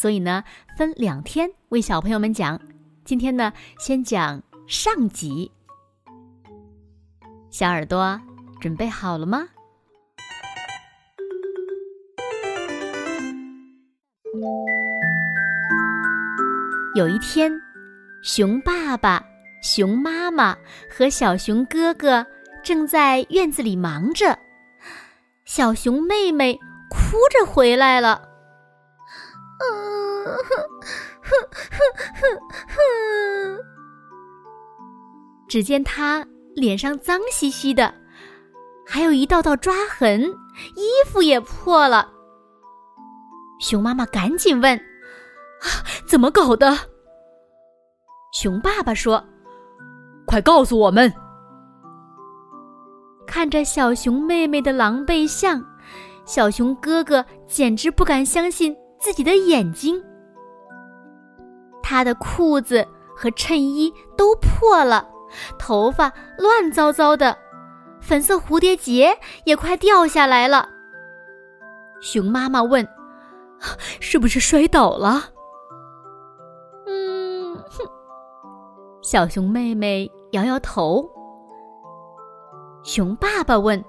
所以呢，分两天为小朋友们讲。今天呢，先讲上集。小耳朵准备好了吗？有一天，熊爸爸。熊妈妈和小熊哥哥正在院子里忙着，小熊妹妹哭着回来了。嗯，哼哼哼哼哼。只见他脸上脏兮兮的，还有一道道抓痕，衣服也破了。熊妈妈赶紧问：“啊，怎么搞的？”熊爸爸说。快告诉我们！看着小熊妹妹的狼狈相，小熊哥哥简直不敢相信自己的眼睛。他的裤子和衬衣都破了，头发乱糟糟的，粉色蝴蝶结也快掉下来了。熊妈妈问：“是不是摔倒了？”嗯，哼，小熊妹妹。摇摇头。熊爸爸问：“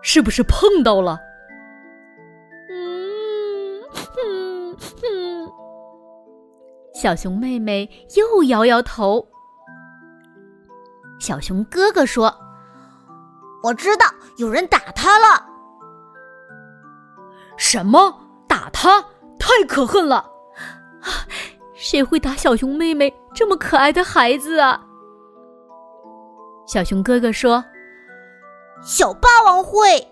是不是碰到了？”小熊妹妹又摇摇头。小熊哥哥说：“我知道有人打他了。”什么？打他？太可恨了！啊，谁会打小熊妹妹这么可爱的孩子啊？小熊哥哥说：“小霸王会。”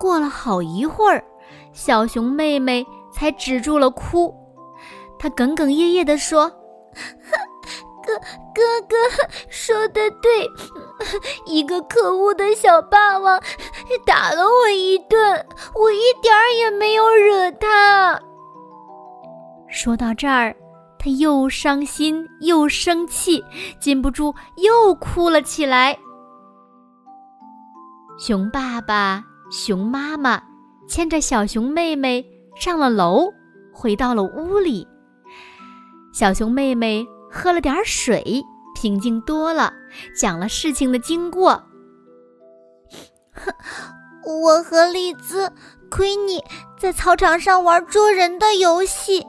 过了好一会儿，小熊妹妹才止住了哭。他哽哽咽咽地说：“哥哥哥说的对，一个可恶的小霸王打了我一顿，我一点儿也没有惹他。”说到这儿。他又伤心又生气，禁不住又哭了起来。熊爸爸、熊妈妈牵着小熊妹妹上了楼，回到了屋里。小熊妹妹喝了点水，平静多了，讲了事情的经过。我和丽兹、奎尼在操场上玩捉人的游戏。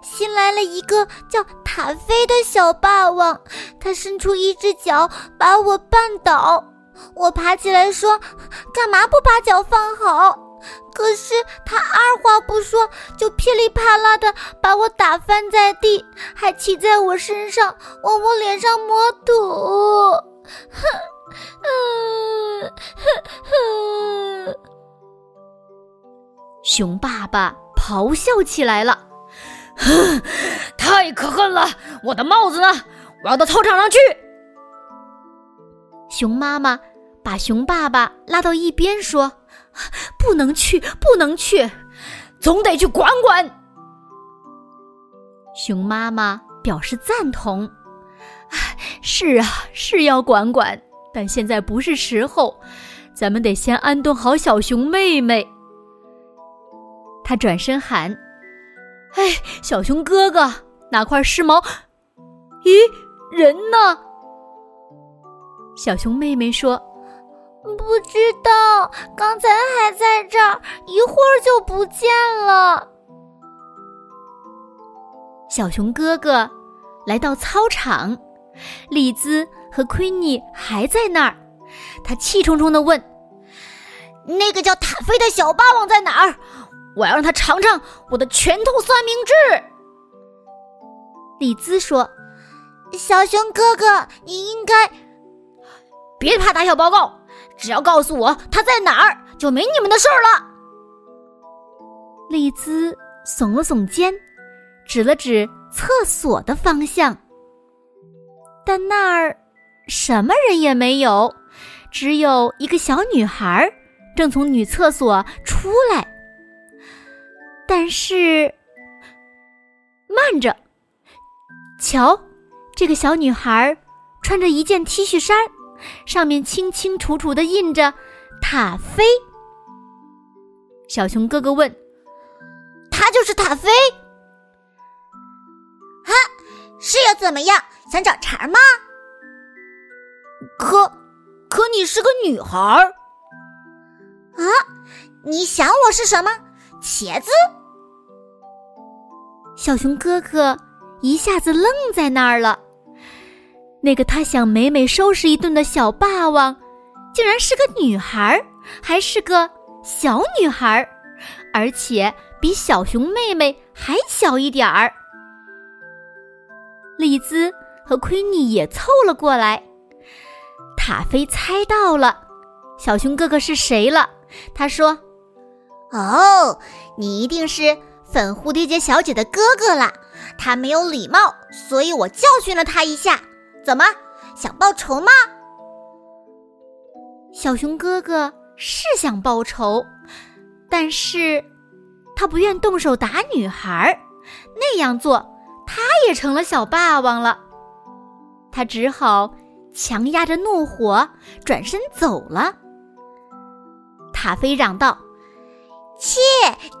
新来了一个叫塔菲的小霸王，他伸出一只脚把我绊倒，我爬起来说：“干嘛不把脚放好？”可是他二话不说就噼里啪啦的把我打翻在地，还骑在我身上往我脸上抹土。哼，嗯，哼哼。熊爸爸咆哮起来了。哼，太可恨了！我的帽子呢？我要到操场上去。熊妈妈把熊爸爸拉到一边说：“不能去，不能去，总得去管管。”熊妈妈表示赞同：“是啊，是要管管，但现在不是时候，咱们得先安顿好小熊妹妹。”他转身喊。哎，小熊哥哥，拿块湿毛。咦，人呢？小熊妹妹说：“不知道，刚才还在这儿，一会儿就不见了。”小熊哥哥来到操场，丽兹和奎尼还在那儿。他气冲冲的问：“那个叫塔菲的小霸王在哪儿？”我要让他尝尝我的拳头三明治。李兹说：“小熊哥哥，你应该别怕打小报告，只要告诉我他在哪儿，就没你们的事儿了。”丽兹耸了耸肩，指了指厕所的方向。但那儿什么人也没有，只有一个小女孩正从女厕所出来。但是，慢着，瞧，这个小女孩穿着一件 T 恤衫，上面清清楚楚的印着“塔菲”。小熊哥哥问：“他就是塔菲？”哈，是又怎么样？想找茬吗？可，可你是个女孩儿啊！你想我是什么？茄子？小熊哥哥一下子愣在那儿了。那个他想美美收拾一顿的小霸王，竟然是个女孩，还是个小女孩，而且比小熊妹妹还小一点儿。丽兹。和奎尼也凑了过来。塔菲猜到了小熊哥哥是谁了。他说：“哦，你一定是粉蝴蝶结小姐的哥哥了。他没有礼貌，所以我教训了他一下。怎么想报仇吗？”小熊哥哥是想报仇，但是他不愿动手打女孩，那样做他也成了小霸王了。他只好强压着怒火转身走了。塔菲嚷道：“切，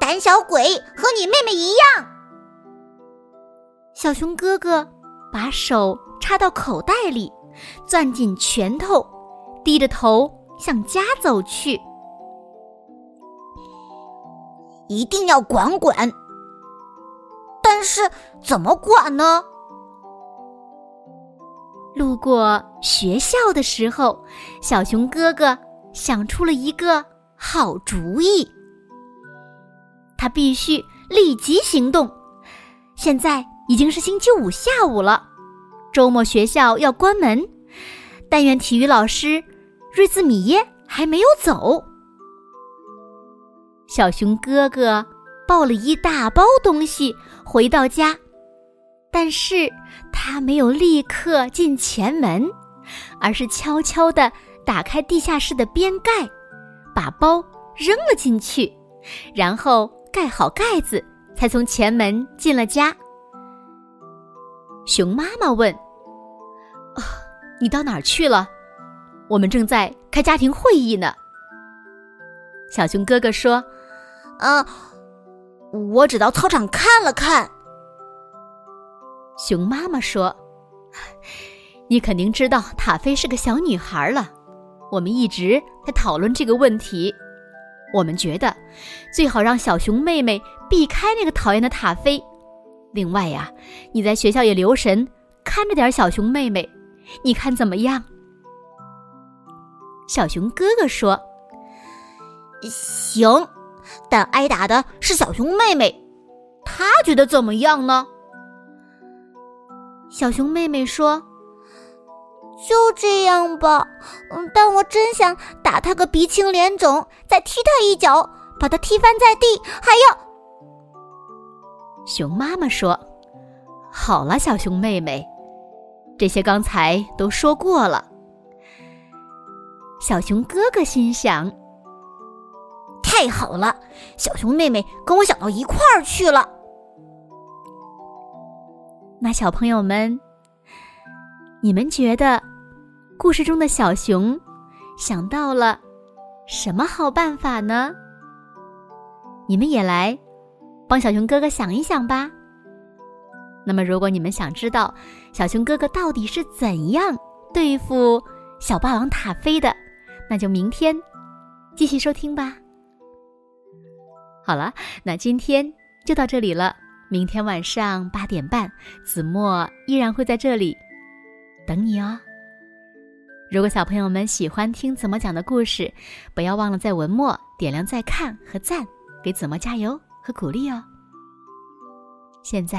胆小鬼，和你妹妹一样！”小熊哥哥把手插到口袋里，攥紧拳头，低着头向家走去。一定要管管，但是怎么管呢？路过学校的时候，小熊哥哥想出了一个好主意。他必须立即行动。现在已经是星期五下午了，周末学校要关门。但愿体育老师瑞兹米耶还没有走。小熊哥哥抱了一大包东西回到家。但是他没有立刻进前门，而是悄悄地打开地下室的边盖，把包扔了进去，然后盖好盖子，才从前门进了家。熊妈妈问：“，你到哪儿去了？我们正在开家庭会议呢。”小熊哥哥说：“啊，我只到操场看了看。”熊妈妈说：“你肯定知道塔菲是个小女孩了。我们一直在讨论这个问题。我们觉得最好让小熊妹妹避开那个讨厌的塔菲。另外呀，你在学校也留神看着点小熊妹妹，你看怎么样？”小熊哥哥说：“行，但挨打的是小熊妹妹，她觉得怎么样呢？”小熊妹妹说：“就这样吧，嗯，但我真想打他个鼻青脸肿，再踢他一脚，把他踢翻在地，还要……”熊妈妈说：“好了，小熊妹妹，这些刚才都说过了。”小熊哥哥心想：“太好了，小熊妹妹跟我想到一块儿去了。”那小朋友们，你们觉得故事中的小熊想到了什么好办法呢？你们也来帮小熊哥哥想一想吧。那么，如果你们想知道小熊哥哥到底是怎样对付小霸王塔菲的，那就明天继续收听吧。好了，那今天就到这里了。明天晚上八点半，子墨依然会在这里等你哦。如果小朋友们喜欢听子墨讲的故事，不要忘了在文末点亮再看和赞，给子墨加油和鼓励哦。现在